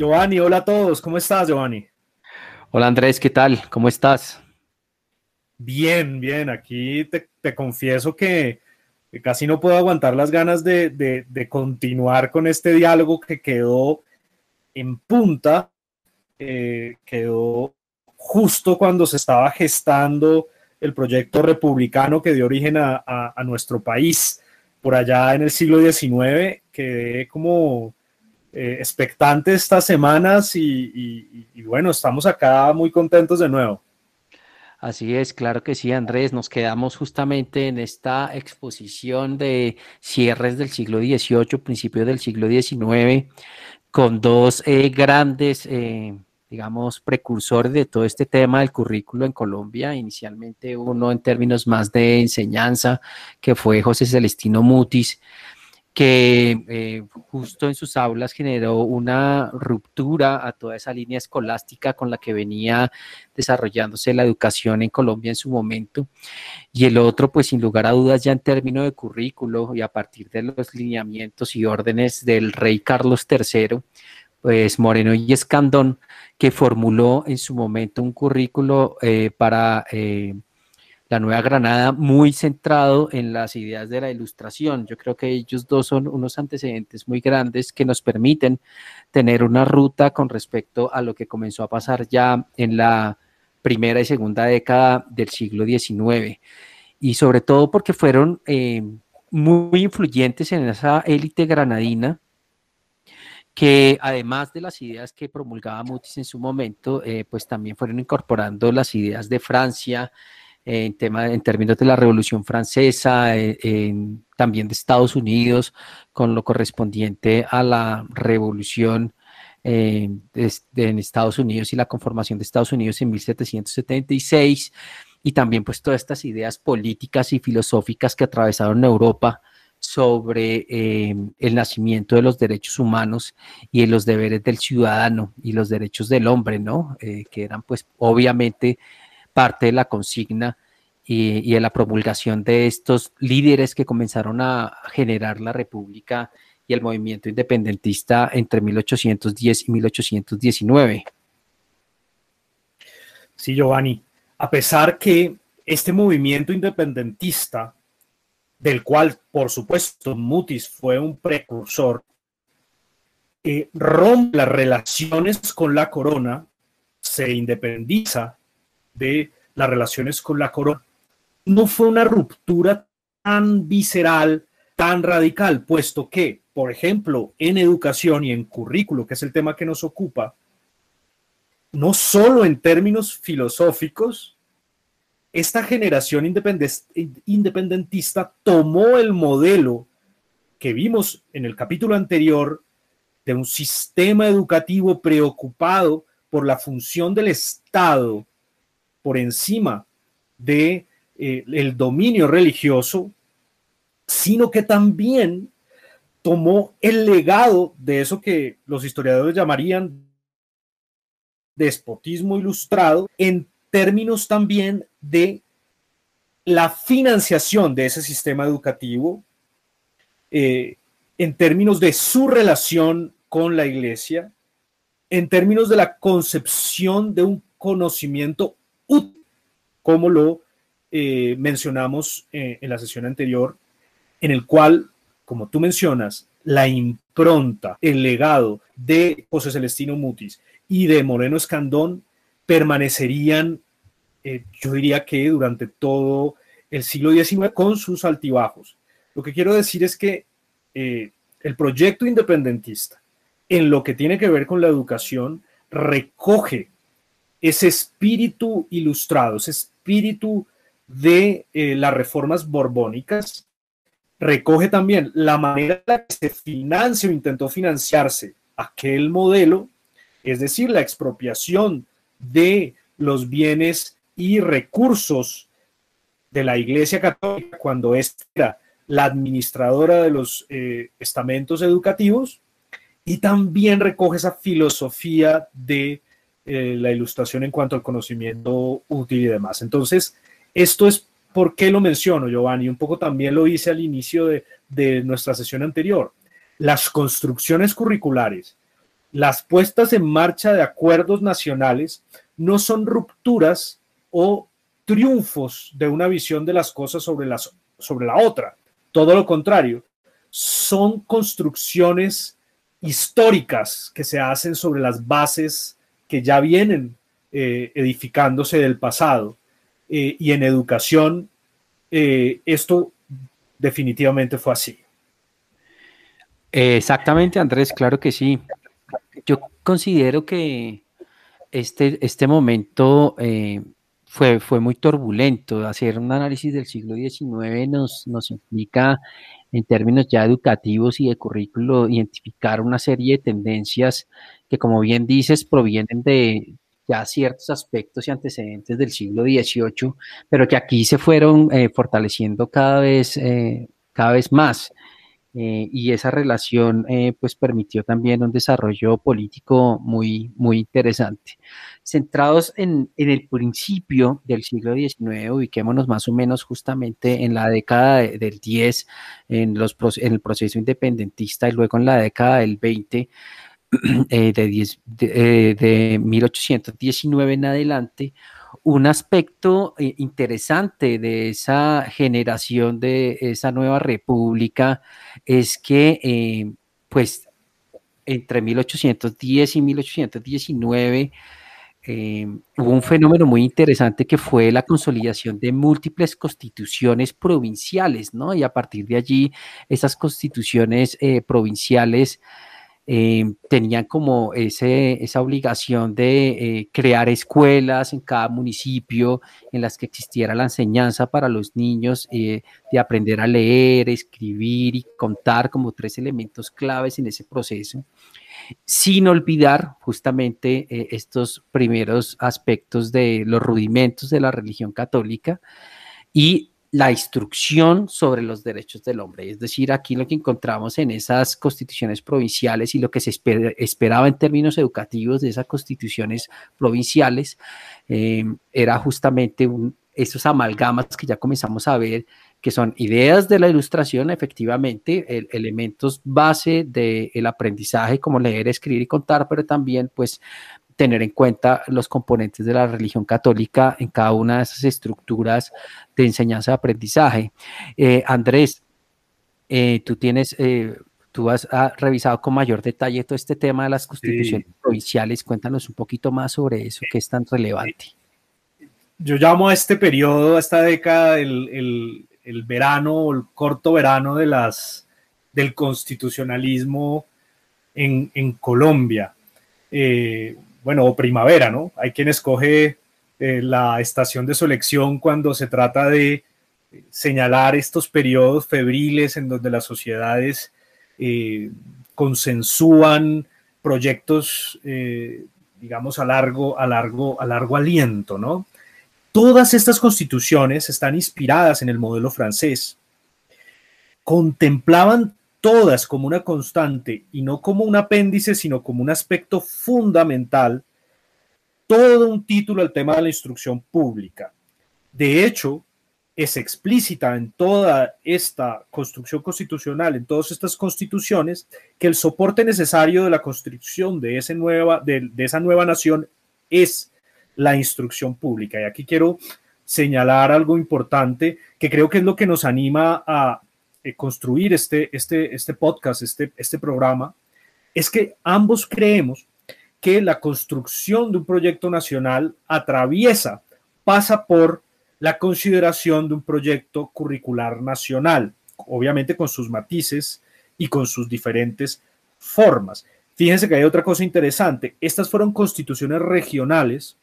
Giovanni, hola a todos, ¿cómo estás Giovanni? Hola Andrés, ¿qué tal? ¿Cómo estás? Bien, bien, aquí te, confieso que, casi no puedo aguantar las ganas de, continuar con este diálogo que quedó en punta, eh, quedó justo cuando se estaba gestando el proyecto republicano que dio origen a, nuestro país por allá en el siglo XIX, quedé como eh, expectante estas semanas y, bueno, estamos acá muy contentos de nuevo. Así es, claro que sí, Andrés. Nos quedamos justamente en esta exposición de cierres del siglo XVIII, principios del siglo XIX, con dos eh, grandes, eh, digamos, precursores de todo este tema del currículo en Colombia. Inicialmente uno en términos más de enseñanza, que fue José Celestino Mutis, que eh, justo en sus aulas generó una ruptura a toda esa línea escolástica con la que venía desarrollándose la educación en Colombia en su momento. Y el otro, pues sin lugar a dudas, ya en términos de currículo y a partir de los lineamientos y órdenes del rey Carlos III, pues Moreno y Escandón, que formuló en su momento un currículo eh, para... Eh, la Nueva Granada muy centrado en las ideas de la ilustración. Yo creo que ellos dos son unos antecedentes muy grandes que nos permiten tener una ruta con respecto a lo que comenzó a pasar ya en la primera y segunda década del siglo XIX. Y sobre todo porque fueron eh, muy influyentes en esa élite granadina que además de las ideas que promulgaba Mutis en su momento, eh, pues también fueron incorporando las ideas de Francia, en, tema, en términos de la Revolución Francesa, eh, también de Estados Unidos, con lo correspondiente a la revolución eh, en Estados Unidos y la conformación de Estados Unidos en 1776, y también pues todas estas ideas políticas y filosóficas que atravesaron Europa sobre eh, el nacimiento de los derechos humanos y los deberes del ciudadano y los derechos del hombre, ¿no? que eran pues obviamente parte de la consigna y, de la promulgación de estos líderes que comenzaron a generar la República y el movimiento independentista entre 1810 y 1819. Sí, Giovanni, a pesar que este movimiento independentista, del cual por supuesto Mutis fue un precursor, eh, rompe las relaciones con la corona, se independiza de las relaciones con la corona. No fue una ruptura tan visceral, tan radical, puesto que, por ejemplo, en educación y en currículo, que es el tema que nos ocupa, no solo en términos filosóficos, esta generación independentista tomó el modelo que vimos en el capítulo anterior de un sistema educativo preocupado por la función del Estado por encima de eh, el dominio religioso, sino que también tomó el legado de eso que los historiadores llamarían despotismo ilustrado en términos también de la financiación de ese sistema educativo, eh, en términos de su relación con la iglesia, en términos de la concepción de un conocimiento como lo eh, mencionamos eh, en la sesión anterior, en el cual, como tú mencionas, la impronta, el legado de José Celestino Mutis y de Moreno Escandón permanecerían, eh, yo diría que durante todo el siglo XIX con sus altibajos. Lo que quiero decir es que el proyecto independentista, en lo que tiene que ver con la educación, recoge ese espíritu ilustrado, ese espíritu de eh, las reformas borbónicas, recoge también la manera en la que se financia o intentó financiarse aquel modelo, es decir, la expropiación de los bienes y recursos de la Iglesia Católica cuando era la administradora de los eh, estamentos educativos, y también recoge esa filosofía de eh, la ilustración en cuanto al conocimiento útil y demás. Entonces, esto es por qué lo menciono, Giovanni. Un poco también lo hice al inicio de, nuestra sesión anterior. Las construcciones curriculares las puestas en marcha de acuerdos nacionales no son rupturas o triunfos de una visión de las cosas sobre, las, sobre la otra. Todo lo contrario, son construcciones históricas que se hacen sobre las bases que ya vienen eh, edificándose del pasado. Eh, y en educación, eh, esto definitivamente fue así. Exactamente, Andrés, claro que sí. Yo considero que este, este momento fue, fue muy turbulento. Hacer un análisis del siglo XIX nos, nos implica, en términos ya educativos y de currículo, identificar una serie de tendencias que, como bien dices, provienen de ya ciertos aspectos y antecedentes del siglo XVIII, pero que aquí se fueron eh, fortaleciendo cada vez, eh, cada vez más. Eh, y esa relación eh, pues permitió también un desarrollo político muy, muy interesante. Centrados en, el principio del siglo XIX, ubiquémonos más o menos justamente en la década del 10, en, los, en el proceso independentista y luego en la década del 20, eh, de, de 1819 en adelante, un aspecto interesante de esa generación de esa nueva república es que, eh, pues, entre 1810 y 1819 eh, hubo un fenómeno muy interesante que fue la consolidación de múltiples constituciones provinciales, ¿no? Y a partir de allí, esas constituciones eh, provinciales eh, tenían como ese, esa obligación de eh, crear escuelas en cada municipio en las que existiera la enseñanza para los niños, eh, de aprender a leer, escribir y contar como tres elementos claves en ese proceso, sin olvidar justamente estos primeros aspectos de los rudimentos de la religión católica y la instrucción sobre los derechos del hombre. Es decir, aquí lo que encontramos en esas constituciones provinciales y lo que se esperaba en términos educativos de esas constituciones provinciales eh, era justamente esos amalgamas que ya comenzamos a ver, que son ideas de la ilustración, efectivamente, elementos base del aprendizaje, como leer, escribir y contar, pero también pues tener en cuenta los componentes de la religión católica en cada una de esas estructuras de enseñanza y aprendizaje. Eh, Andrés, eh, tú tienes, eh, tú has, revisado con mayor detalle todo este tema de las constituciones provinciales. Cuéntanos un poquito más sobre eso, que es tan relevante. Yo llamo a este periodo, a esta década, el, el verano o el corto verano de las, del constitucionalismo en, en Colombia. Eh, bueno, o primavera, ¿no? Hay quien escoge eh, la estación de su elección cuando se trata de señalar estos periodos febriles en donde las sociedades eh, consensúan proyectos, eh, digamos, a largo, a, largo, a largo aliento, ¿no? Todas estas constituciones están inspiradas en el modelo francés. Contemplaban todas como una constante y no como un apéndice, sino como un aspecto fundamental, todo un título al tema de la instrucción pública. De hecho, es explícita en toda esta construcción constitucional, en todas estas constituciones, que el soporte necesario de la construcción de, de esa nueva nación es la instrucción pública. Y aquí quiero señalar algo importante que creo que es lo que nos anima a eh, construir este, este, este podcast, este, este programa, es que ambos creemos que la construcción de un proyecto nacional atraviesa, pasa por la consideración de un proyecto curricular nacional, obviamente con sus matices y con sus diferentes formas. Fíjense que hay otra cosa interesante. Estas fueron constituciones regionales,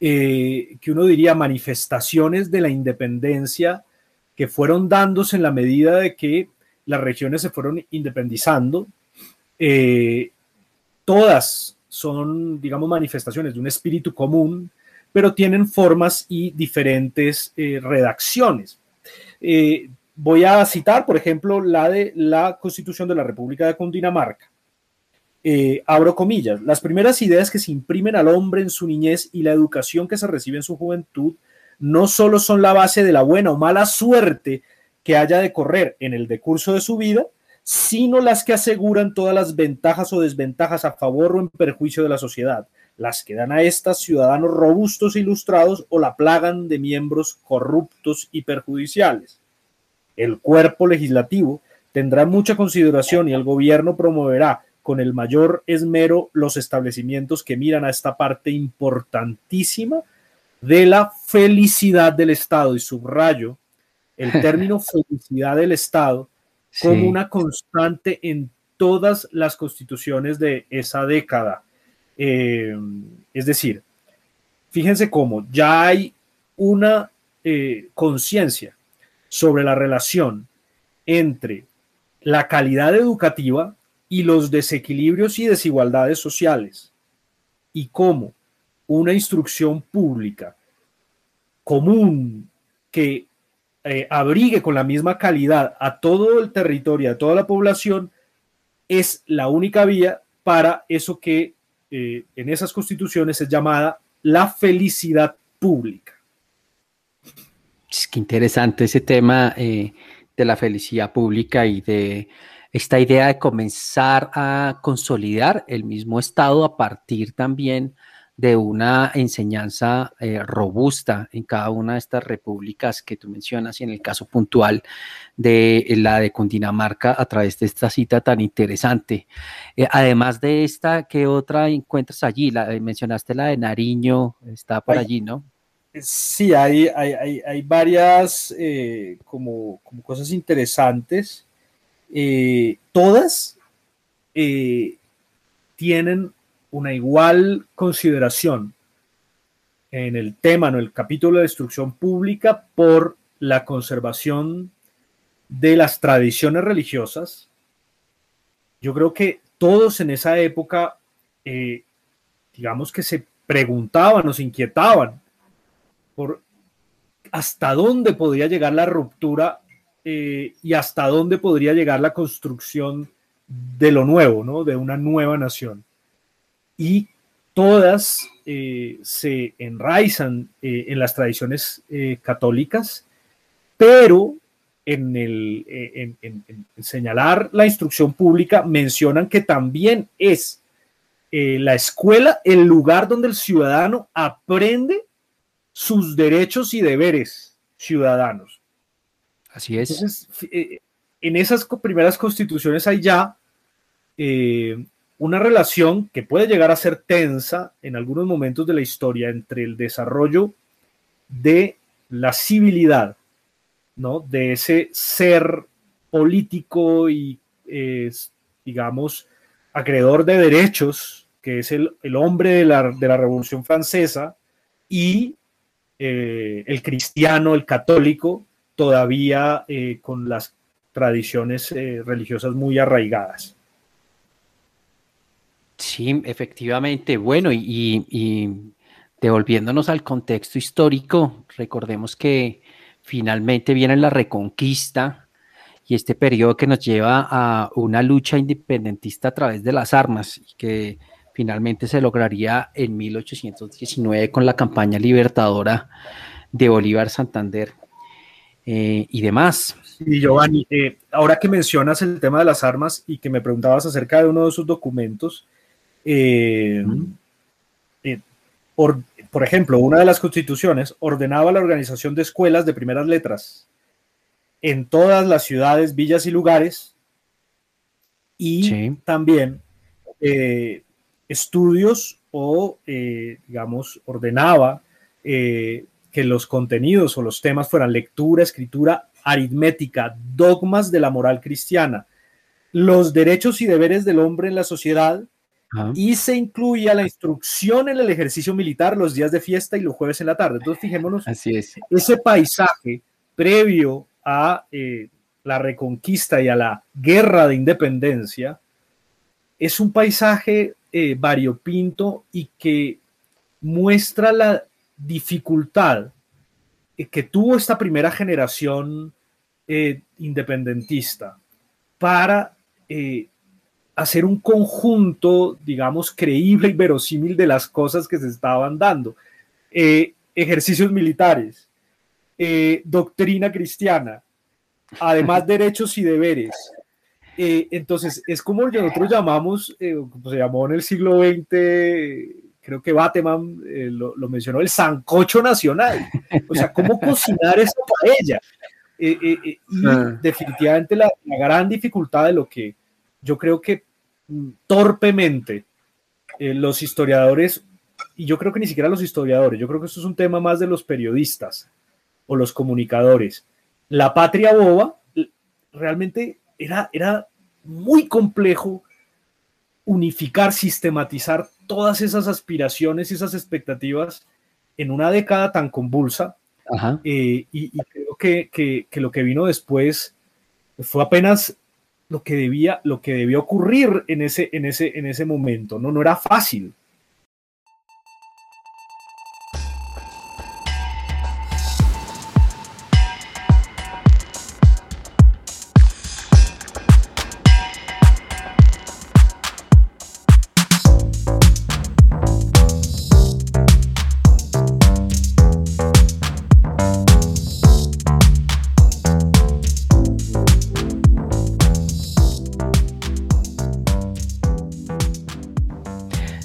eh, que uno diría manifestaciones de la independencia que fueron dándose en la medida de que las regiones se fueron independizando. Eh, todas son, digamos, manifestaciones de un espíritu común, pero tienen formas y diferentes eh, redacciones. Eh, voy a citar, por ejemplo, la de la Constitución de la República de Cundinamarca. abro comillas, las primeras ideas que se imprimen al hombre en su niñez y la educación que se recibe en su juventud no solo son la base de la buena o mala suerte que haya de correr en el decurso de su vida, sino las que aseguran todas las ventajas o desventajas a favor o en perjuicio de la sociedad, las que dan a estas ciudadanos robustos e ilustrados o la plagan de miembros corruptos y perjudiciales. El cuerpo legislativo tendrá mucha consideración y el gobierno promoverá con el mayor esmero los establecimientos que miran a esta parte importantísima de la felicidad del Estado. Y subrayo el término felicidad del Estado como una constante en todas las constituciones de esa década. Eh, es decir, fíjense cómo ya hay una eh, conciencia sobre la relación entre la calidad educativa y los desequilibrios y desigualdades sociales y cómo una instrucción pública común que eh, abrigue con la misma calidad a todo el territorio, a toda la población, es la única vía para eso que eh, en esas constituciones es llamada la felicidad pública. Es que interesante ese tema eh, de la felicidad pública y de esta idea de comenzar a consolidar el mismo Estado a partir también de una enseñanza eh, robusta en cada una de estas repúblicas que tú mencionas y en el caso puntual de la de Cundinamarca a través de esta cita tan interesante. Eh, además de esta, ¿qué otra encuentras allí? La, eh, mencionaste la de Nariño, está por allí, ¿no? Sí, hay, hay, hay, varias como, como, cosas interesantes. todas tienen una igual consideración en el tema, en el capítulo de instrucción pública, por la conservación de las tradiciones religiosas. Yo creo que todos en esa época, eh, digamos que se preguntaban o se inquietaban por hasta dónde podría llegar la ruptura eh, y hasta dónde podría llegar la construcción de lo nuevo, ¿no? de una nueva nación y todas eh, se enraizan eh, en las tradiciones eh, católicas, pero en, el, en, señalar la instrucción pública mencionan que también es la escuela el lugar donde el ciudadano aprende sus derechos y deberes ciudadanos. Así es. en esas primeras constituciones hay ya una relación que puede llegar a ser tensa en algunos momentos de la historia entre el desarrollo de la civilidad, ¿no? De ese ser político y, digamos, acreedor de derechos, que es el, hombre de la, Revolución Francesa, y eh, el cristiano, el católico, todavía eh, con las tradiciones eh, religiosas muy arraigadas. Sí, efectivamente. Bueno, y, devolviéndonos al contexto histórico, recordemos que finalmente viene la reconquista y este periodo que nos lleva a una lucha independentista a través de las armas, que finalmente se lograría en 1819 con la campaña libertadora de Bolívar Santander eh, y demás. Y Giovanni, eh, ahora que mencionas el tema de las armas y que me preguntabas acerca de uno de esos documentos, eh, eh, por, ejemplo, una de las constituciones ordenaba la organización de escuelas de primeras letras en todas las ciudades, villas y lugares y también eh, estudios o, digamos, ordenaba que los contenidos o los temas fueran lectura, escritura, aritmética, dogmas de la moral cristiana, los derechos y deberes del hombre en la sociedad, y se incluía la instrucción en el ejercicio militar los días de fiesta y los jueves en la tarde. Entonces, fijémonos, Así es. ese paisaje previo a eh, la reconquista y a la guerra de independencia es un paisaje eh, variopinto y que muestra la dificultad eh, que tuvo esta primera generación independentista para hacer un conjunto, digamos, creíble y verosímil de las cosas que se estaban dando. Eh, ejercicios militares, eh, doctrina cristiana, además derechos y deberes, Eh, entonces, es como nosotros llamamos, eh, se llamó en el siglo XX, creo que Bateman lo, mencionó, el sancocho nacional. O sea, cómo cocinar esa paella. y ah. definitivamente la, gran dificultad de lo que yo creo que mm, torpemente los historiadores, y yo creo que ni siquiera los historiadores, yo creo que esto es un tema más de los periodistas o los comunicadores. La patria boba realmente era, era muy complejo unificar, sistematizar todas esas aspiraciones y esas expectativas en una década tan convulsa. Eh, y, creo que, lo que vino después fue apenas lo que debía, lo que debía ocurrir en ese, en ese, en ese momento. No, no era fácil.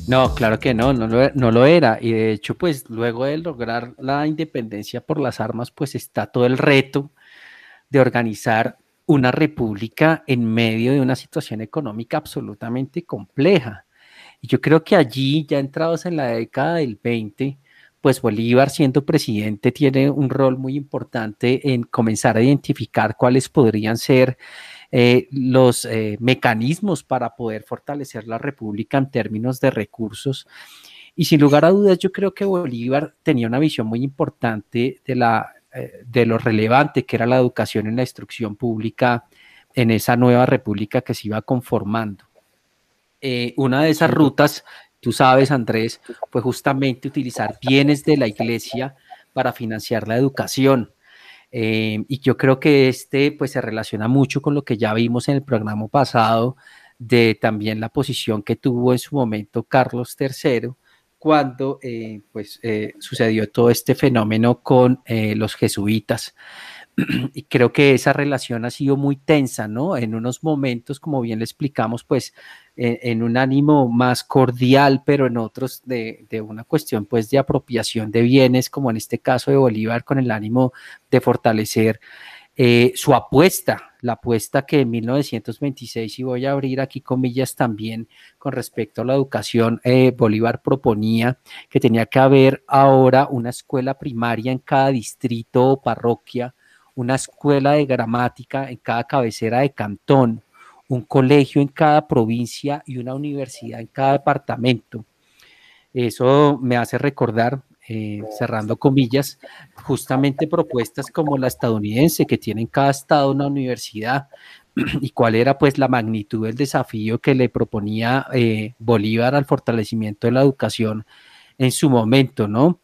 No, claro que no, no lo, era. Y de hecho, pues luego de lograr la independencia por las armas, pues está todo el reto de organizar una república en medio de una situación económica absolutamente compleja. Y yo creo que allí, ya entrados en la década del 20, pues Bolívar siendo presidente tiene un rol muy importante en comenzar a identificar cuáles podrían ser eh, los eh, mecanismos para poder fortalecer la República en términos de recursos. Y sin lugar a dudas, yo creo que Bolívar tenía una visión muy importante de, la, eh, de lo relevante que era la educación en la instrucción pública en esa nueva república que se iba conformando. una de esas rutas, tú sabes, Andrés, fue justamente utilizar bienes de la iglesia para financiar la educación. Eh, y yo creo que este pues se relaciona mucho con lo que ya vimos en el programa pasado de también la posición que tuvo en su momento Carlos III cuando eh, pues eh, sucedió todo este fenómeno con los jesuitas. y creo que esa relación ha sido muy tensa, ¿no? En unos momentos, como bien le explicamos, pues en, un ánimo más cordial, pero en otros de, una cuestión pues de apropiación de bienes, como en este caso de Bolívar, con el ánimo de fortalecer eh, su apuesta, la apuesta que en 1926, y voy a abrir aquí comillas también con respecto a la educación, eh, Bolívar proponía que tenía que haber ahora una escuela primaria en cada distrito o parroquia una escuela de gramática en cada cabecera de cantón, un colegio en cada provincia y una universidad en cada departamento. Eso me hace recordar, eh, cerrando comillas, justamente propuestas como la estadounidense, que tiene en cada estado una universidad, y cuál era pues la magnitud del desafío que le proponía eh, Bolívar al fortalecimiento de la educación en su momento, ¿no?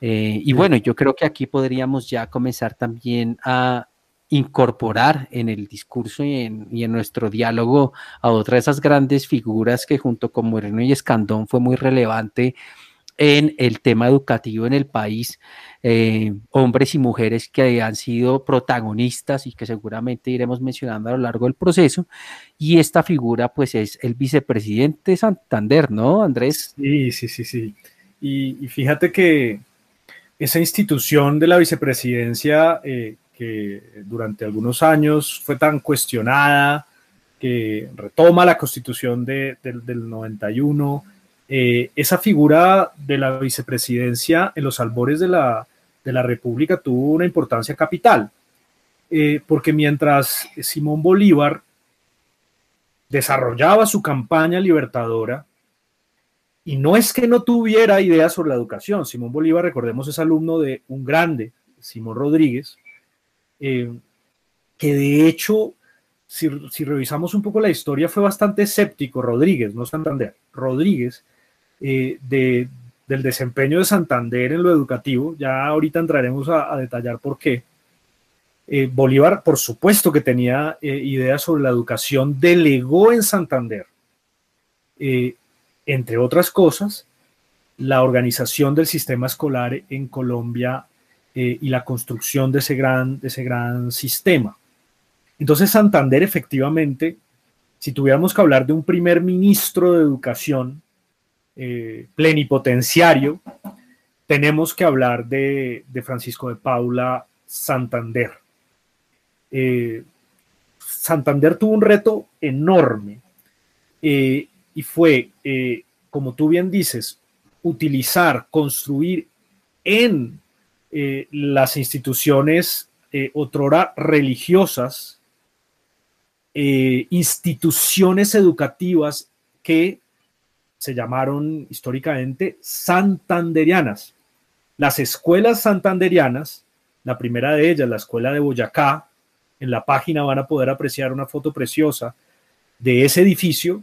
Eh, y bueno, yo creo que aquí podríamos ya comenzar también a incorporar en el discurso y en, nuestro diálogo a otras de esas grandes figuras que junto con Moreno y Escandón fue muy relevante en el tema educativo en el país, eh, hombres y mujeres que han sido protagonistas y que seguramente iremos mencionando a lo largo del proceso. Y esta figura pues es el vicepresidente Santander, ¿no, Andrés? Sí, sí, sí, sí. y fíjate que esa institución de la vicepresidencia eh, que durante algunos años fue tan cuestionada, que retoma la constitución del 91, eh, esa figura de la vicepresidencia en los albores de la, República tuvo una importancia capital, eh, porque mientras Simón Bolívar desarrollaba su campaña libertadora, y no es que no tuviera ideas sobre la educación. Simón Bolívar, recordemos, es alumno de un grande, Simón Rodríguez, eh, que de hecho, si, revisamos un poco la historia, fue bastante escéptico Rodríguez, no Santander, Rodríguez, eh, del desempeño de Santander en lo educativo. Ya ahorita entraremos a, detallar por qué. Eh, Bolívar, por supuesto que tenía ideas sobre la educación, delegó en Santander entre otras cosas, la organización del sistema escolar en Colombia eh, y la construcción de ese, gran, de ese gran sistema. Entonces Santander efectivamente si tuviéramos que hablar de un primer ministro de educación eh, plenipotenciario, tenemos que hablar de, Francisco de Paula Santander. Eh, Santander tuvo un reto enorme y fue, como tú bien dices, utilizar, construir en las instituciones otrora religiosas, instituciones educativas que se llamaron históricamente santanderianas. Las escuelas santanderianas, la primera de ellas, la escuela de Boyacá, en la página van a poder apreciar una foto preciosa de ese edificio.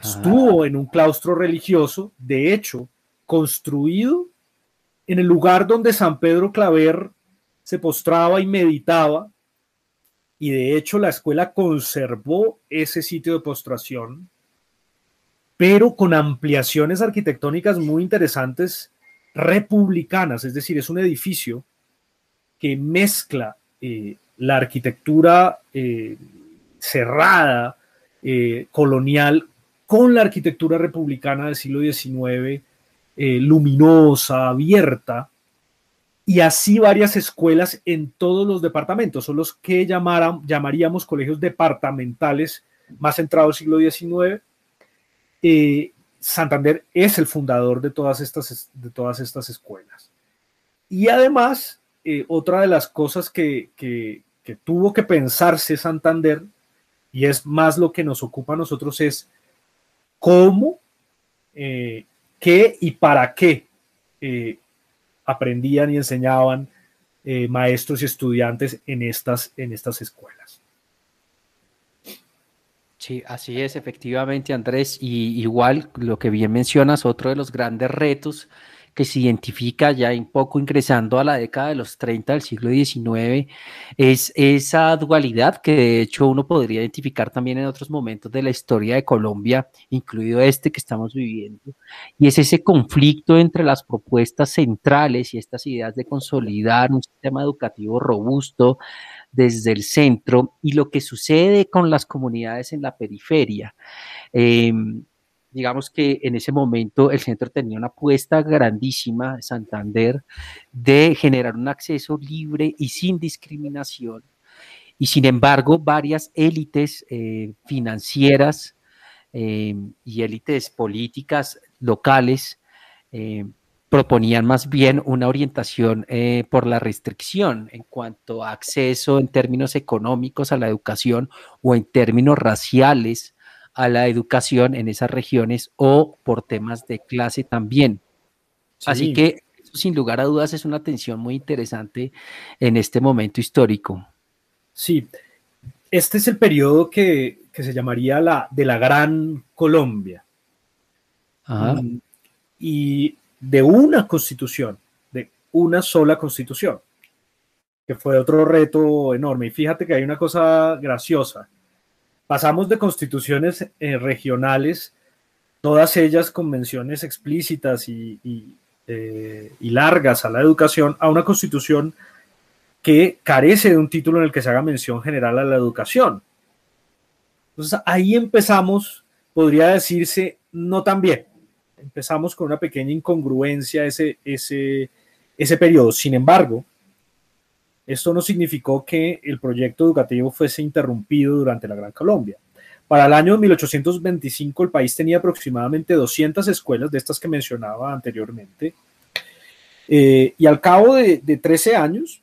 Estuvo en un claustro religioso, de hecho, construido en el lugar donde San Pedro Claver se postraba y meditaba. Y de hecho la escuela conservó ese sitio de postración pero con ampliaciones arquitectónicas muy interesantes republicanas, es decir, es un edificio que mezcla eh, la arquitectura eh, cerrada, eh, colonial, con la arquitectura republicana del siglo XIX, luminosa, abierta, y así varias escuelas en todos los departamentos, son los que llamaríamos colegios departamentales más centrados siglo XIX, eh, Santander es el fundador de todas estas, de todas estas escuelas. Y además, eh, otra de las cosas que, tuvo que pensarse Santander, y es más lo que nos ocupa a nosotros, es cómo, eh, qué y para qué aprendían y enseñaban maestros y estudiantes en estas, en estas escuelas. Sí, así es, efectivamente, Andrés. Y igual lo que bien mencionas, otro de los grandes retos que se identifica ya un poco ingresando a la década de los 30 del siglo XIX, es esa dualidad que de hecho uno podría identificar también en otros momentos de la historia de Colombia, incluido este que estamos viviendo, y es ese conflicto entre las propuestas centrales y estas ideas de consolidar un sistema educativo robusto, desde el centro y lo que sucede con las comunidades en la periferia. Em, digamos que en ese momento el centro tenía una apuesta grandísima, Santander, de generar un acceso libre y sin discriminación. Y sin embargo, varias élites eh, financieras em, y élites políticas locales em, proponían más bien una orientación eh, por la restricción en cuanto a acceso en términos económicos a la educación o en términos raciales a la educación en esas regiones o por temas de clase también. Así que sin lugar a dudas es una tensión muy interesante en este momento histórico. Sí, este es el periodo que, se llamaría la de la Gran Colombia. Ajá. Mm, y de una constitución, de una sola constitución, que fue otro reto enorme. Y fíjate que hay una cosa graciosa. Pasamos de constituciones eh, regionales, todas ellas con menciones explícitas y, eh, y, largas a la educación, a una constitución que carece de un título en el que se haga mención general a la educación. Entonces ahí empezamos, podría decirse, no tan bien empezamos con una pequeña incongruencia ese, ese, ese periodo. Sin embargo, esto no significó que el proyecto educativo fuese interrumpido durante la Gran Colombia. Para el año 1825 el país tenía aproximadamente 200 escuelas de estas que mencionaba anteriormente. Eh, y al cabo de, 13 años,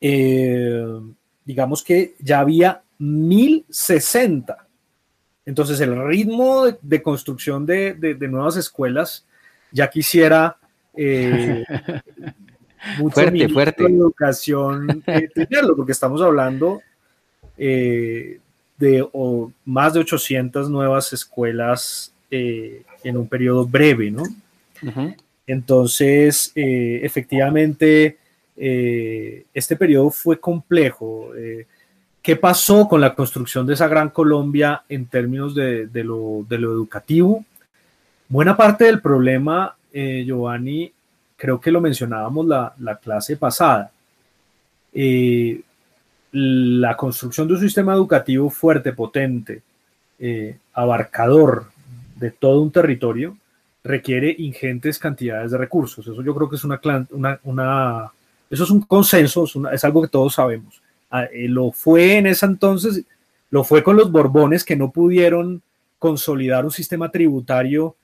eh, digamos que ya había 1060 entonces, el ritmo de, construcción de, nuevas escuelas ya quisiera eh, mucho fuerte, fuerte. educación eh, porque estamos hablando eh, de más de 800 nuevas escuelas en un periodo breve, ¿no? Entonces, efectivamente, este periodo fue complejo. ¿Qué pasó con la construcción de esa gran Colombia en términos de, lo, educativo? Buena parte del problema, eh, Giovanni, creo que lo mencionábamos la, clase pasada. Eh, la construcción de un sistema educativo fuerte, potente, eh, abarcador de todo un territorio, requiere ingentes cantidades de recursos. Eso yo creo que es una, eso es un consenso, es, algo que todos sabemos. Ah, eh, lo fue en ese entonces, lo fue con los Borbones que no pudieron consolidar un sistema tributario,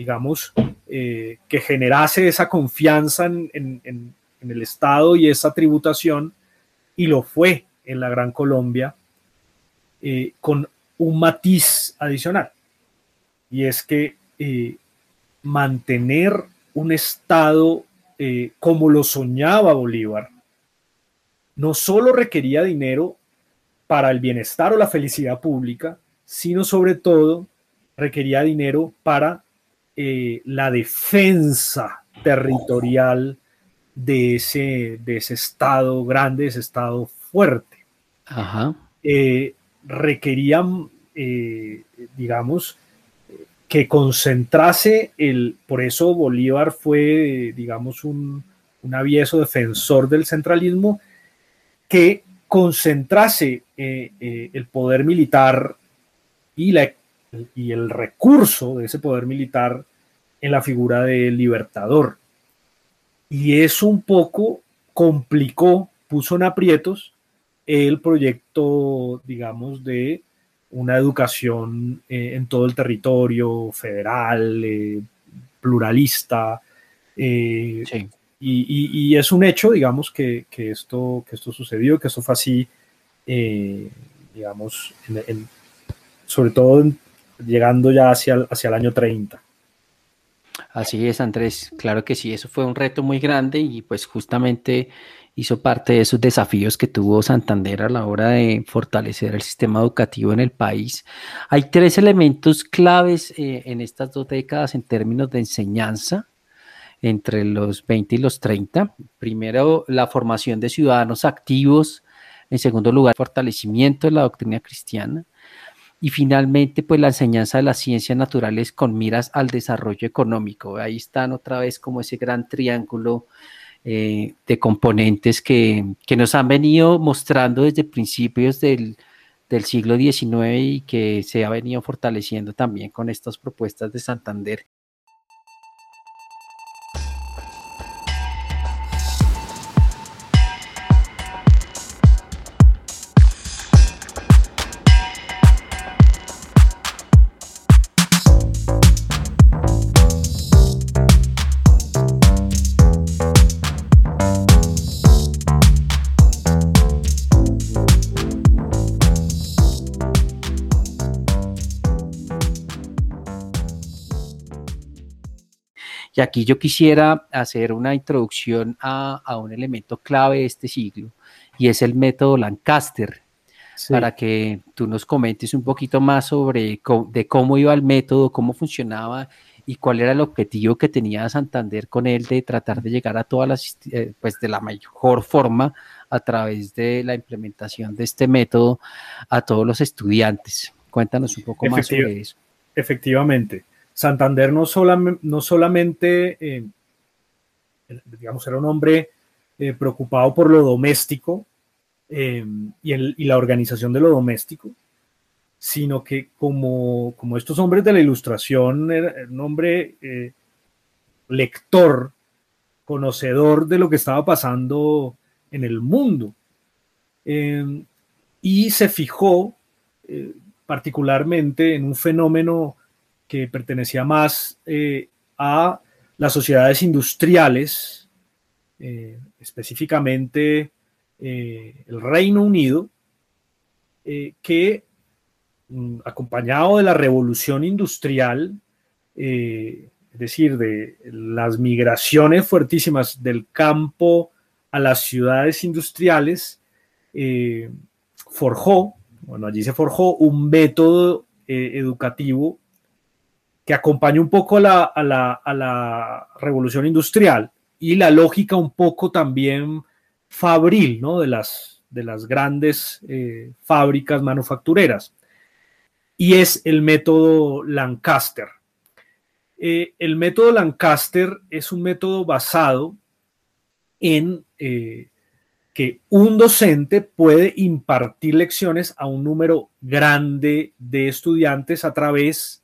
digamos, eh, que generase esa confianza en, el Estado y esa tributación, y lo fue en la Gran Colombia, con un matiz adicional. Y es que eh, mantener un Estado eh, como lo soñaba Bolívar no solo requería dinero para el bienestar o la felicidad pública, sino sobre todo requería dinero para eh, la defensa territorial de ese, de ese Estado grande, ese Estado fuerte. Ajá. requerían, digamos, que concentrase el, por eso Bolívar fue, digamos, un, un avieso defensor del centralismo, que concentrase eh, eh, el poder militar y, la, y el recurso de ese poder militar en la figura del libertador. Y eso un poco complicó, puso en aprietos el proyecto, digamos, de una educación eh, en todo el territorio federal, eh, pluralista. Eh, y, es un hecho, digamos, que, esto, que esto sucedió, que esto fue así, digamos, sobre todo llegando ya hacia, hacia el año 30. Así es, Andrés. Claro que sí, eso fue un reto muy grande y pues justamente hizo parte de esos desafíos que tuvo Santander a la hora de fortalecer el sistema educativo en el país. Hay tres elementos claves eh, en estas dos décadas en términos de enseñanza entre los 20 y los 30. Primero, la formación de ciudadanos activos. En segundo lugar, fortalecimiento de la doctrina cristiana. Y finalmente, pues la enseñanza de las ciencias naturales con miras al desarrollo económico. Ahí están otra vez como ese gran triángulo eh, de componentes que, nos han venido mostrando desde principios del, del siglo XIX y que se ha venido fortaleciendo también con estas propuestas de Santander Y aquí yo quisiera hacer una introducción a, un elemento clave de este siglo, y es el método Lancaster, para que tú nos comentes un poquito más sobre de cómo iba el método, cómo funcionaba y cuál era el objetivo que tenía Santander con él de tratar de llegar a todas las, eh, pues de la mejor forma a través de la implementación de este método a todos los estudiantes. Cuéntanos un poco más sobre eso. Efectivamente. Santander no, no solamente, eh, digamos, era un hombre eh, preocupado por lo doméstico eh, y, la organización de lo doméstico, sino que como, como estos hombres de la ilustración, era un hombre lector, conocedor de lo que estaba pasando en el mundo. y se fijó particularmente en un fenómeno que pertenecía más eh, a las sociedades industriales, eh, específicamente eh, el Reino Unido, que mm, acompañado de la revolución industrial, es decir, de las migraciones fuertísimas del campo a las ciudades industriales, forjó, bueno, allí se forjó un método educativo que acompaña un poco a la, revolución industrial y la lógica un poco también fabril, ¿no? De las, de las grandes eh, fábricas manufactureras. Y es el método Lancaster. Eh, el método Lancaster es un método basado en eh, que un docente puede impartir lecciones a un número grande de estudiantes a través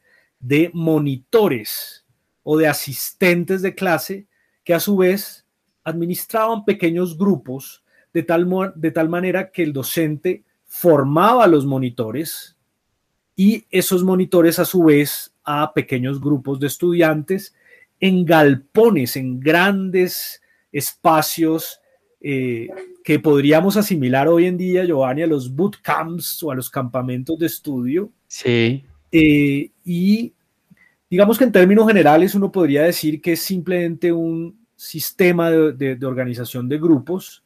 de monitores o de asistentes de clase que a su vez administraban pequeños grupos de tal, de tal manera que el docente formaba a los monitores y esos monitores a su vez a pequeños grupos de estudiantes en galpones, en grandes espacios eh, que podríamos asimilar hoy en día, Giovanni, a los bootcamps o a los campamentos de estudio. Sí. Eh, y digamos que en términos generales uno podría decir que es simplemente un sistema de, organización de grupos,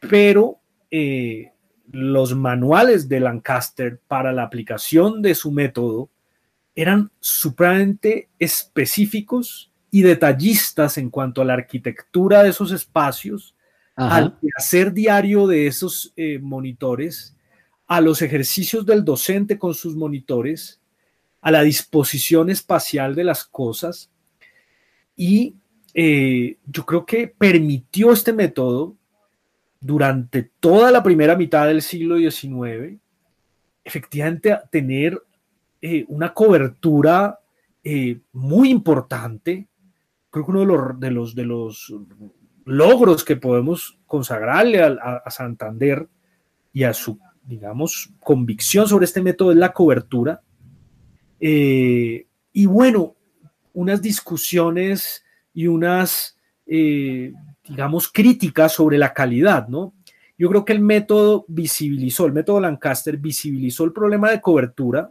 pero eh, los manuales de Lancaster para la aplicación de su método eran supremamente específicos y detallistas en cuanto a la arquitectura de esos espacios, al hacer diario de esos eh, monitores, a los ejercicios del docente con sus monitores, a la disposición espacial de las cosas. Y eh, yo creo que permitió este método durante toda la primera mitad del siglo XIX, efectivamente tener eh, una cobertura muy importante creo que uno de los, de los, logros que podemos consagrarle a, Santander y a su, digamos, convicción sobre este método es la cobertura. Eh, y bueno, unas discusiones y unas, eh, digamos, críticas sobre la calidad, ¿no? Yo creo que el método visibilizó, el método Lancaster visibilizó el problema de cobertura,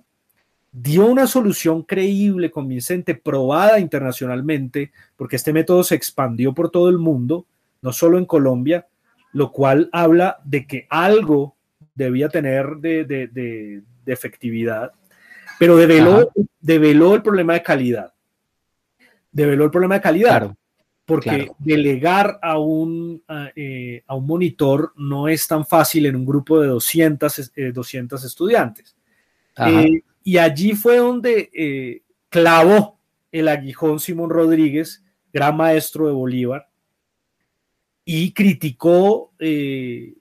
dio una solución creíble, convincente, probada internacionalmente, porque este método se expandió por todo el mundo, no solo en Colombia, lo cual habla de que algo debía tener de, efectividad, pero develó, el problema de calidad. Develó el problema de calidad. porque delegar a un, eh, a, un monitor no es tan fácil en un grupo de 200, 200 eh, estudiantes. Eh, y allí fue donde clavó el aguijón Simón Rodríguez, gran maestro de Bolívar, y criticó, eh,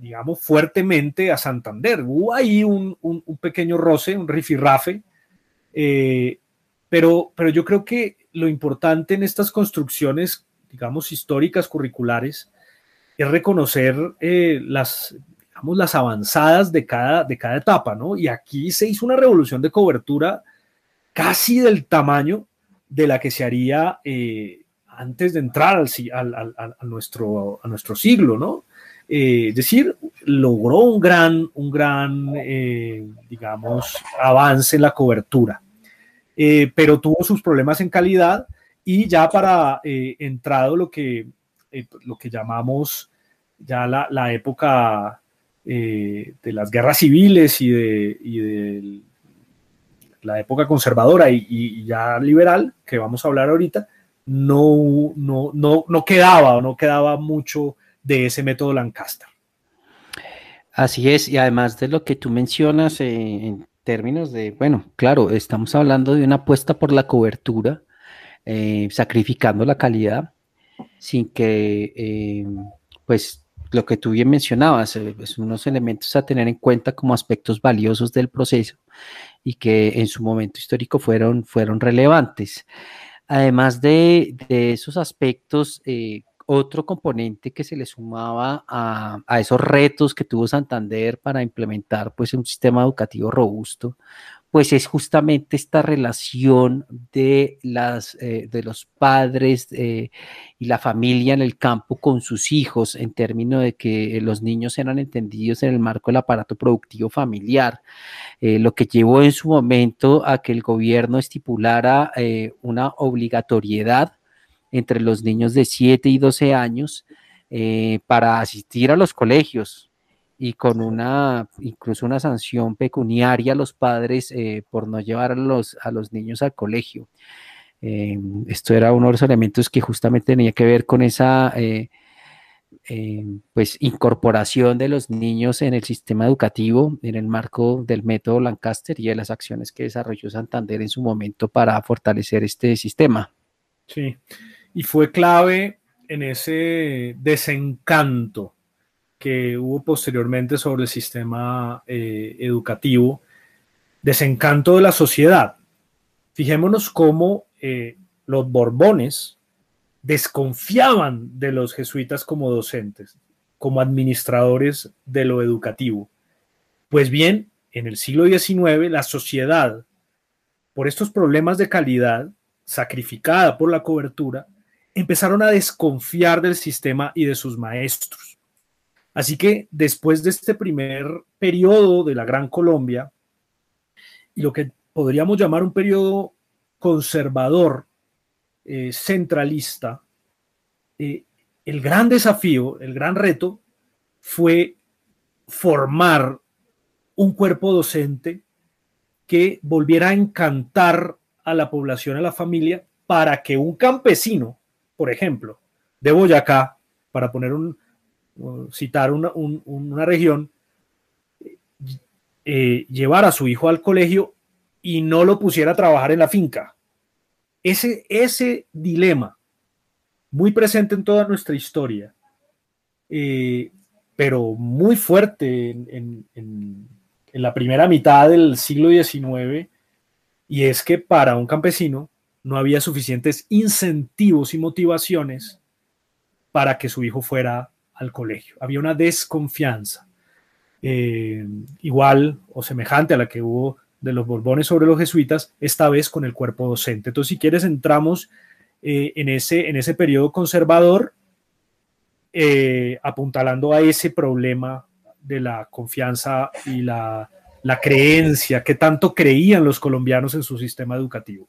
digamos, fuertemente a Santander. Hubo ahí un, pequeño roce, un rifirrafe, eh, pero, pero yo creo que lo importante en estas construcciones, digamos, históricas, curriculares, es reconocer las las avanzadas de cada, de cada etapa, ¿no? Y aquí se hizo una revolución de cobertura casi del tamaño de la que se haría eh, antes de entrar al, a, nuestro, a nuestro siglo, ¿no? Eh, es decir, logró un gran, un gran eh, digamos, avance en la cobertura, pero tuvo sus problemas en calidad y ya para entrado lo que, lo que llamamos ya la, la época eh, de las guerras civiles y de, la época conservadora y, ya liberal, que vamos a hablar ahorita, no, no, no, quedaba o no quedaba mucho de ese método Lancaster. Así es, y además de lo que tú mencionas eh, en términos de, bueno, claro, estamos hablando de una apuesta por la cobertura, eh, sacrificando la calidad, sin que, pues, lo que tú bien mencionabas, eh, es unos elementos a tener en cuenta como aspectos valiosos del proceso y que en su momento histórico fueron, fueron relevantes. Además de, esos aspectos, eh, otro componente que se le sumaba a, a, esos retos que tuvo Santander para implementar pues, un sistema educativo robusto pues es justamente esta relación de, las, eh, de los padres eh, y la familia en el campo con sus hijos, en términos de que los niños eran entendidos en el marco del aparato productivo familiar, eh, lo que llevó en su momento a que el gobierno estipulara una obligatoriedad entre los niños de 7 y 12 años para asistir a los colegios, y con una, incluso una sanción pecuniaria a los padres eh, por no llevar a los, a los niños al colegio. Eh, esto era uno de los elementos que justamente tenía que ver con esa eh, pues incorporación de los niños en el sistema educativo en el marco del método Lancaster y de las acciones que desarrolló Santander en su momento para fortalecer este sistema. Sí, y fue clave en ese desencanto que hubo posteriormente sobre el sistema eh, educativo, desencanto de la sociedad. Fijémonos cómo eh, los Borbones desconfiaban de los jesuitas como docentes, como administradores de lo educativo. Pues bien, en el siglo XIX la sociedad, por estos problemas de calidad, sacrificada por la cobertura, empezaron a desconfiar del sistema y de sus maestros. Así que después de este primer periodo de la Gran Colombia, y lo que podríamos llamar un periodo conservador, eh, centralista, eh, el gran desafío, el gran reto fue formar un cuerpo docente que volviera a encantar a la población, a la familia, para que un campesino, por ejemplo, de Boyacá, para poner un, citar una, región, eh, llevar a su hijo al colegio y no lo pusiera a trabajar en la finca. Ese, ese dilema, muy presente en toda nuestra historia, eh, pero muy fuerte en, en, la primera mitad del siglo XIX, y es que para un campesino no había suficientes incentivos y motivaciones para que su hijo fuera al colegio. Había una desconfianza eh, igual o semejante a la que hubo de los Borbones sobre los jesuitas, esta vez con el cuerpo docente. Entonces, si quieres, entramos eh, en, ese, en ese periodo conservador, eh, apuntalando a ese problema de la confianza y la, la creencia que tanto creían los colombianos en su sistema educativo.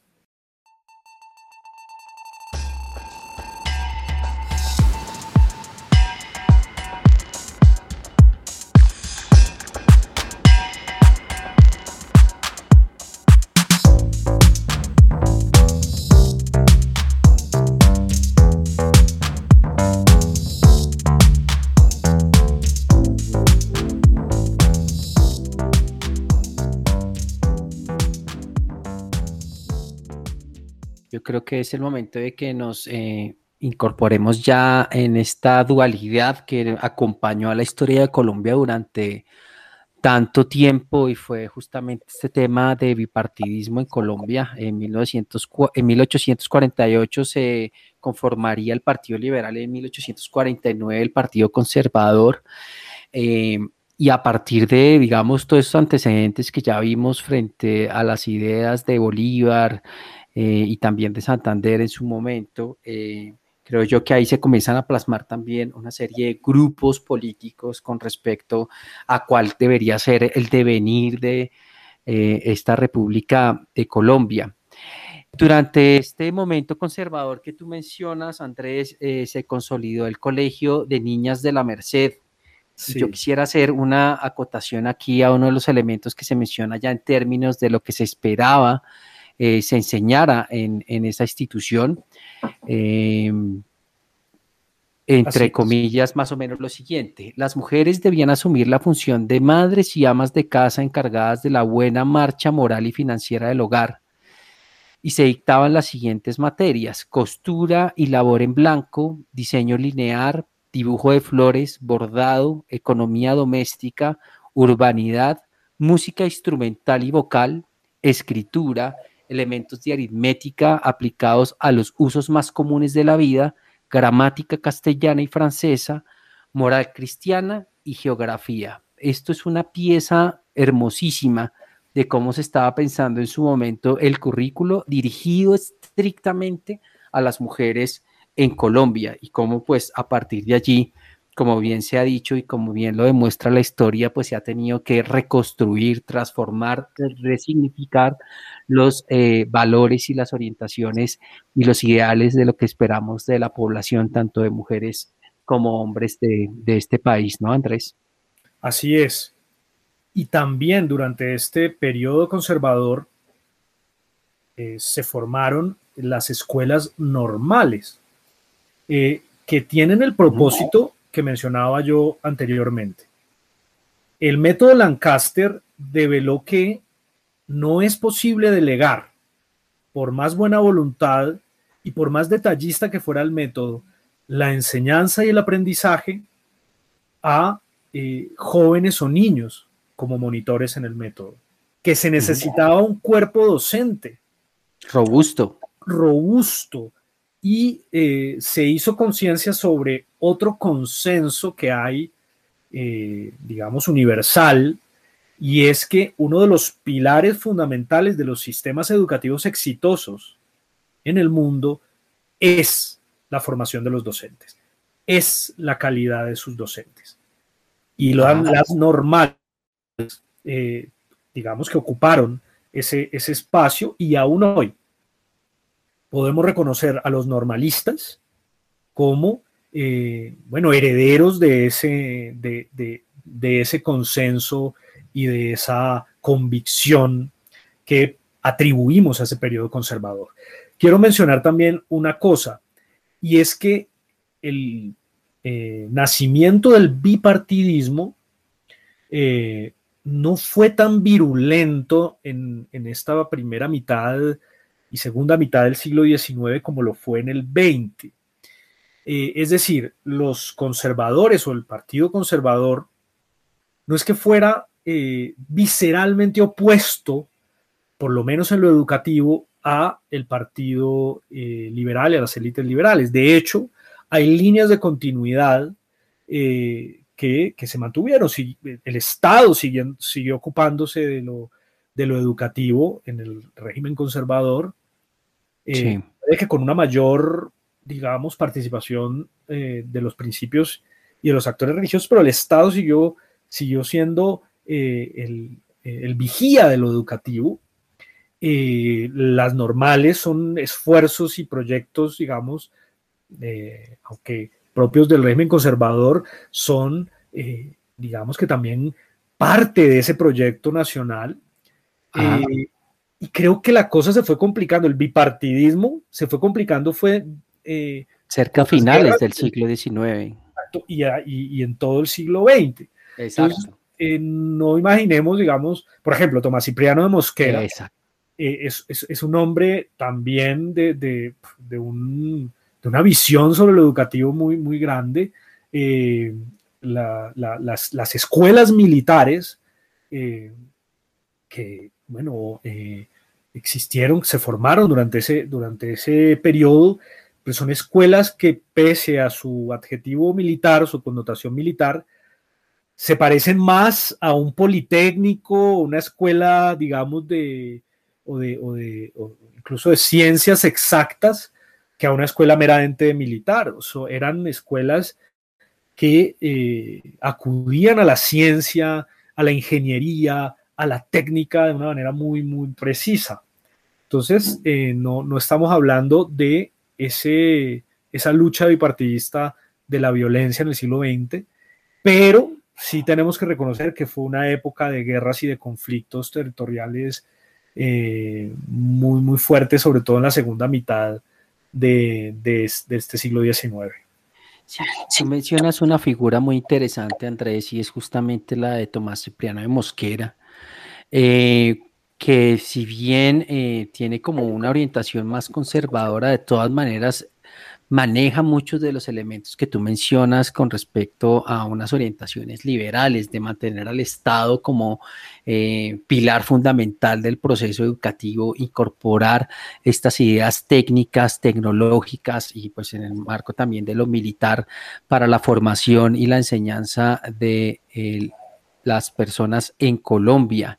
Creo que es el momento de que nos eh, incorporemos ya en esta dualidad que acompañó a la historia de Colombia durante tanto tiempo y fue justamente este tema de bipartidismo en Colombia. En, 1900, en 1848 se conformaría el Partido Liberal, en 1849 el Partido Conservador. Eh, y a partir de, digamos, todos esos antecedentes que ya vimos frente a las ideas de Bolívar, eh, y también de Santander en su momento, eh, creo yo que ahí se comienzan a plasmar también una serie de grupos políticos con respecto a cuál debería ser el devenir de eh, esta República de Colombia. Durante este momento conservador que tú mencionas, Andrés, se consolidó el Colegio de Niñas de la Merced. Yo quisiera hacer una acotación aquí a uno de los elementos que se menciona ya en términos de lo que se esperaba eh, se enseñara en, esa institución. Em, entre comillas, más o menos lo siguiente. Las mujeres debían asumir la función de madres y amas de casa encargadas de la buena marcha moral y financiera del hogar. Y se dictaban las siguientes materias, costura y labor en blanco, diseño lineal, dibujo de flores, bordado, economía doméstica, urbanidad, música instrumental y vocal, escritura, elementos de aritmética aplicados a los usos más comunes de la vida, gramática castellana y francesa, moral cristiana y geografía. Esto es una pieza hermosísima de cómo se estaba pensando en su momento el currículo dirigido estrictamente a las mujeres en Colombia y cómo pues a partir de allí como bien se ha dicho y como bien lo demuestra la historia, pues se ha tenido que reconstruir, transformar, resignificar los eh, valores y las orientaciones y los ideales de lo que esperamos de la población, tanto de mujeres como hombres de, este país, ¿no, Andrés? Así es. Y también durante este periodo conservador eh, se formaron las escuelas normales, eh, que tienen el propósito que mencionaba yo anteriormente. El método Lancaster develó que no es posible delegar, por más buena voluntad y por más detallista que fuera el método, la enseñanza y el aprendizaje a eh, jóvenes o niños como monitores en el método, que se necesitaba un cuerpo docente. Robusto. Robusto. Y eh, se hizo conciencia sobre otro consenso que hay, eh, digamos, universal, y es que uno de los pilares fundamentales de los sistemas educativos exitosos en el mundo es la formación de los docentes, es la calidad de sus docentes. Y lo las normales, eh, digamos que ocuparon ese, ese espacio y aún hoy podemos reconocer a los normalistas como, eh, bueno, herederos de ese, de, de ese consenso y de esa convicción que atribuimos a ese periodo conservador. Quiero mencionar también una cosa, y es que el eh, nacimiento del bipartidismo eh, no fue tan virulento en, esta primera mitad y segunda mitad del siglo XIX como lo fue en el XX. Eh, es decir, los conservadores o el Partido Conservador no es que fuera visceralmente opuesto, por lo menos en lo educativo, a el Partido Liberal y a las élites liberales. De hecho, hay líneas de continuidad eh, que, se mantuvieron. el Estado siguió, siguió ocupándose de lo, de lo, educativo en el régimen conservador, eh, que con una mayor, digamos, participación eh, de los principios y de los actores religiosos, pero el Estado siguió, siguió siendo el, el, vigía de lo educativo. las normales son esfuerzos y proyectos, digamos, eh, aunque propios del régimen conservador, son, eh, digamos que también parte de ese proyecto nacional. Eh, y creo que la cosa se fue complicando, el bipartidismo se fue complicando, fue... Cerca a finales del siglo XIX. Y, y, en todo el siglo XX. Exacto. no imaginemos, digamos, por ejemplo, Tomás Cipriano de Mosquera. Es, es, es, un hombre también de, de, de un de una visión sobre lo educativo muy, muy grande. Eh, las, escuelas militares eh, que, bueno, eh, existieron, se formaron durante ese, durante ese periodo, pues son escuelas que pese a su adjetivo militar, su connotación militar, se parecen más a un politécnico, una escuela, digamos, de, o de, o de incluso de ciencias exactas, que a una escuela meramente militar. O eran escuelas que eh, acudían a la ciencia, a la ingeniería, a la técnica de una manera muy, muy precisa. Entonces, eh, no, no, estamos hablando de ese, esa lucha bipartidista de la violencia en el siglo XX, pero sí tenemos que reconocer que fue una época de guerras y de conflictos territoriales eh, muy, muy fuertes, sobre todo en la segunda mitad de, este siglo XIX. Sí, mencionas una figura muy interesante, Andrés, y es justamente la de Tomás Cipriano de Mosquera, eh, que si bien eh, tiene como una orientación más conservadora, de todas maneras maneja muchos de los elementos que tú mencionas con respecto a unas orientaciones liberales, de mantener al Estado como eh, pilar fundamental del proceso educativo, incorporar estas ideas técnicas, tecnológicas y pues en el marco también de lo militar para la formación y la enseñanza de las personas en Colombia.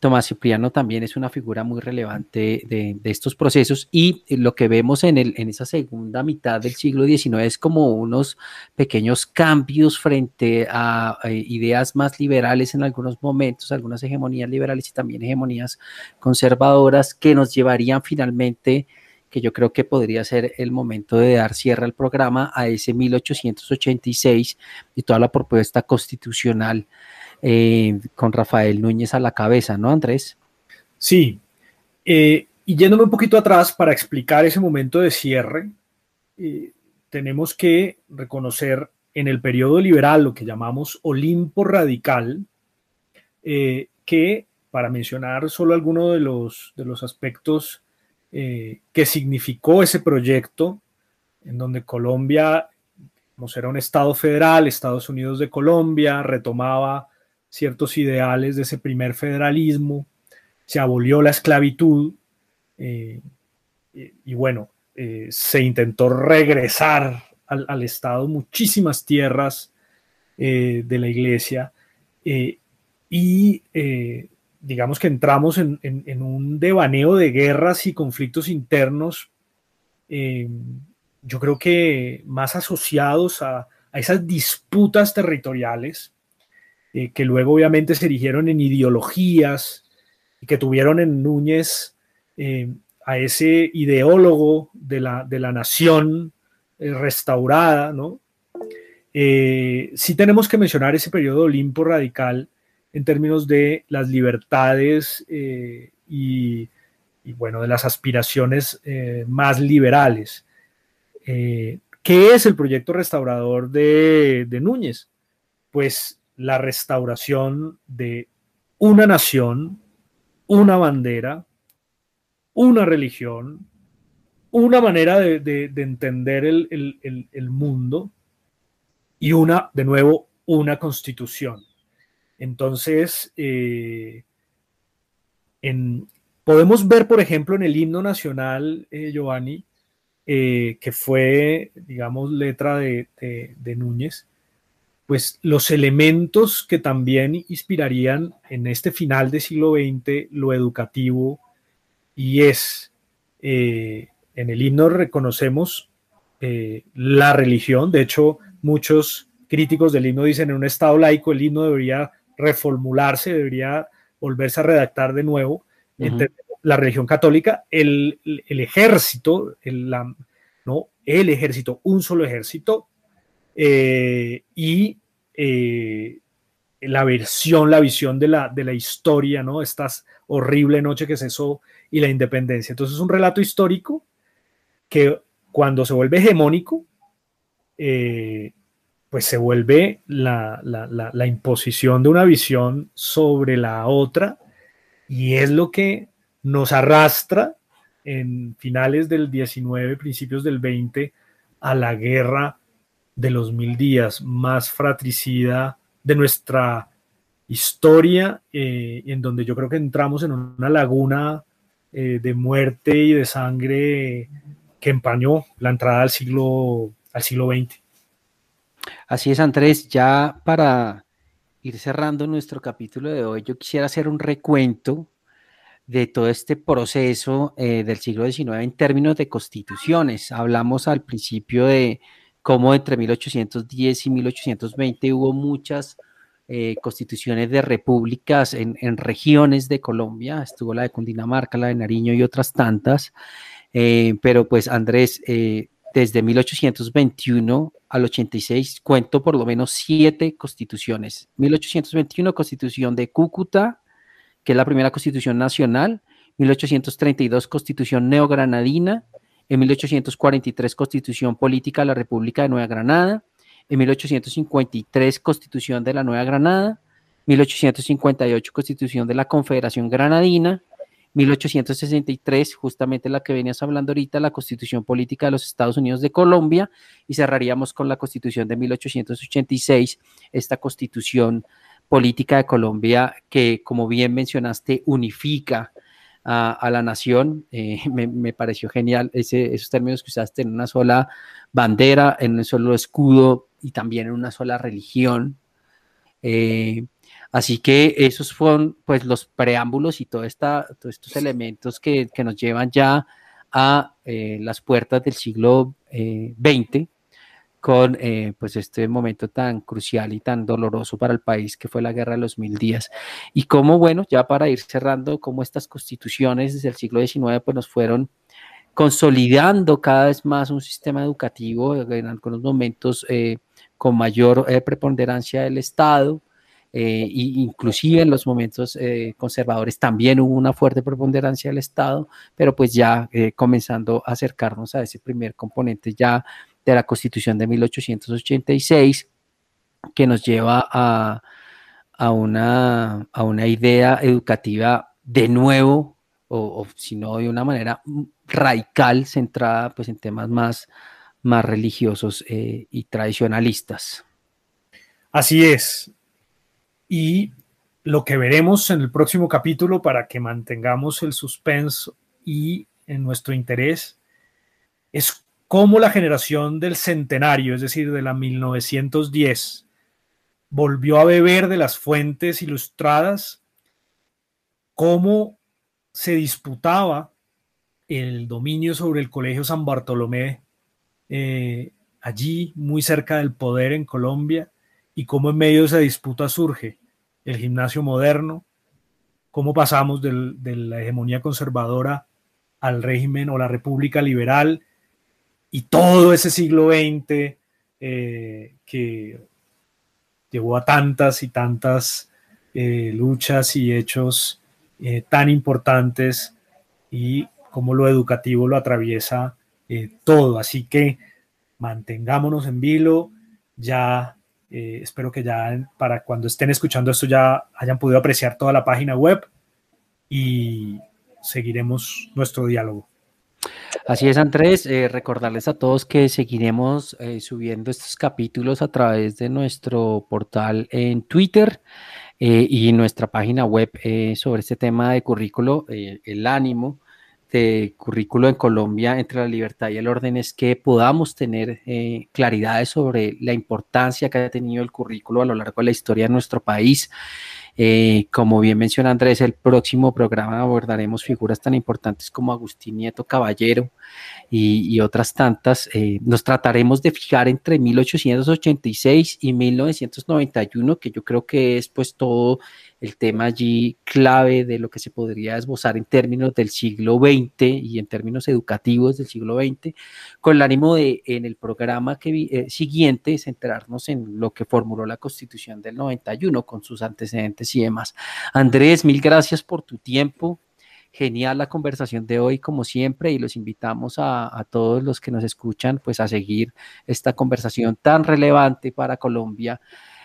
Tomás Cipriano también es una figura muy relevante de, estos procesos y lo que vemos en, el, en esa segunda mitad del siglo XIX es como unos pequeños cambios frente a, ideas más liberales en algunos momentos, algunas hegemonías liberales y también hegemonías conservadoras que nos llevarían finalmente que yo creo que podría ser el momento de dar cierre al programa a ese 1886 y toda la propuesta constitucional eh, con Rafael Núñez a la cabeza, ¿no, Andrés? Sí. Eh, y yéndome un poquito atrás para explicar ese momento de cierre, eh, tenemos que reconocer en el periodo liberal lo que llamamos Olimpo radical, que para mencionar solo algunos de los, de los aspectos que significó ese proyecto, en donde Colombia era un Estado federal, Estados Unidos de Colombia, retomaba ciertos ideales de ese primer federalismo, se abolió la esclavitud eh, y, bueno, eh, se intentó regresar al, Estado muchísimas tierras de la iglesia y digamos que entramos en, un devaneo de guerras y conflictos internos yo creo que más asociados a, esas disputas territoriales, eh, que luego obviamente se erigieron en ideologías y que tuvieron en Núñez eh, a ese ideólogo de la, de la nación eh, restaurada, ¿no? sí tenemos que mencionar ese periodo Olimpo radical en términos de las libertades y, bueno, de las aspiraciones más liberales. ¿Qué es el proyecto restaurador de, Núñez? Pues la restauración de una nación, una bandera, una religión, una manera de, entender el, mundo y una, de nuevo, una constitución. Entonces, eh, podemos ver, por ejemplo, en el himno nacional, eh, Giovanni, eh, que fue, digamos, letra de, Núñez, pues los elementos que también inspirarían en este final del siglo XX lo educativo y es, eh, en el himno reconocemos eh, la religión, de hecho muchos críticos del himno dicen en un estado laico el himno debería reformularse, debería volverse a redactar de nuevo, la religión católica, el, ejército, el, ¿no? el ejército, un solo ejército, eh, y eh, la versión, la visión de la, de la historia, ¿no? Esta horrible noche que cesó y la independencia. Entonces es un relato histórico que cuando se vuelve hegemónico, eh, pues se vuelve la, la, imposición de una visión sobre la otra y es lo que nos arrastra en finales del 19, principios del 20, a la guerra de los mil días más fratricida de nuestra historia, eh, en donde yo creo que entramos en una laguna eh, de muerte y de sangre que empañó la entrada al siglo, al siglo XX. Así es, Andrés, ya para ir cerrando nuestro capítulo de hoy, yo quisiera hacer un recuento de todo este proceso eh, del siglo XIX en términos de constituciones. Hablamos al principio de cómo entre 1810 y 1820 hubo muchas eh, constituciones de repúblicas en, regiones de Colombia, estuvo la de Cundinamarca, la de Nariño y otras tantas, eh, pero pues Andrés, desde 1821 al 86 cuento por lo menos siete constituciones. 1821 constitución de Cúcuta, que es la primera constitución nacional, 1832 constitución neogranadina, en 1843 constitución política de la República de Nueva Granada, en 1853 constitución de la Nueva Granada, 1858 constitución de la Confederación Granadina, 1863, justamente la que venías hablando ahorita, la Constitución Política de los Estados Unidos de Colombia, y cerraríamos con la Constitución de 1886, esta Constitución política de Colombia que, como bien mencionaste, unifica a, la nación. Eh, me, pareció genial ese, esos términos que usaste en una sola bandera, en un solo escudo y también en una sola religión. Eh, así que esos fueron pues los preámbulos y todo esta, todos estos elementos que, nos llevan ya a eh, las puertas del siglo XX con eh, pues este momento tan crucial y tan doloroso para el país que fue la guerra de los mil días. Y cómo, bueno, ya para ir cerrando, cómo estas constituciones desde el siglo XIX pues nos fueron consolidando cada vez más un sistema educativo en algunos momentos eh, con mayor eh, preponderancia del Estado, e inclusive en los momentos conservadores también hubo una fuerte preponderancia del Estado, pero pues ya comenzando a acercarnos a ese primer componente ya de la Constitución de 1886, que nos lleva a, a, una, a una idea educativa de nuevo, o, si no de una manera radical, centrada pues, en temas más, más religiosos eh, y tradicionalistas. Así es. Y lo que veremos en el próximo capítulo para que mantengamos el suspenso y en nuestro interés es cómo la generación del centenario, es decir, de la 1910, volvió a beber de las fuentes ilustradas, cómo se disputaba el dominio sobre el Colegio San Bartolomé, eh, allí muy cerca del poder en Colombia, y cómo en medio de esa disputa surge el gimnasio moderno, cómo pasamos de la hegemonía conservadora al régimen o la república liberal, y todo ese siglo XX eh, que llevó a tantas y tantas eh, luchas y hechos eh, tan importantes y como lo educativo lo atraviesa todo. Así que mantengámonos en vilo, ya espero que ya para cuando estén escuchando esto ya hayan podido apreciar toda la página web y seguiremos nuestro diálogo. Así es, Andrés. Eh, recordarles a todos que seguiremos eh, subiendo estos capítulos a través de nuestro portal en Twitter eh, y nuestra página web sobre este tema de currículo, el ánimo de currículo en Colombia entre la libertad y el orden es que podamos tener claridades sobre la importancia que ha tenido el currículo a lo largo de la historia de nuestro país eh, como bien menciona Andrés, el próximo programa abordaremos figuras tan importantes como Agustín Nieto Caballero y, otras tantas. Eh, nos trataremos de fijar entre 1886 y 1991, que yo creo que es pues todo el tema allí clave de lo que se podría esbozar en términos del siglo XX y en términos educativos del siglo XX, con el ánimo de en el programa que, eh, siguiente centrarnos en lo que formuló la Constitución del 91 con sus antecedentes y demás. Andrés, mil gracias por tu tiempo. Genial la conversación de hoy, como siempre, y los invitamos a, a todos los que nos escuchan, pues a seguir esta conversación tan relevante para Colombia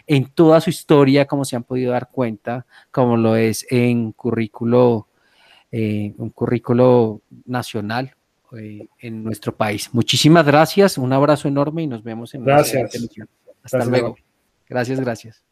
en toda su historia, como se han podido dar cuenta, como lo es en currículo, eh, un currículo nacional eh, en nuestro país. Muchísimas gracias, un abrazo enorme y nos vemos en la Hasta luego. Gracias, gracias.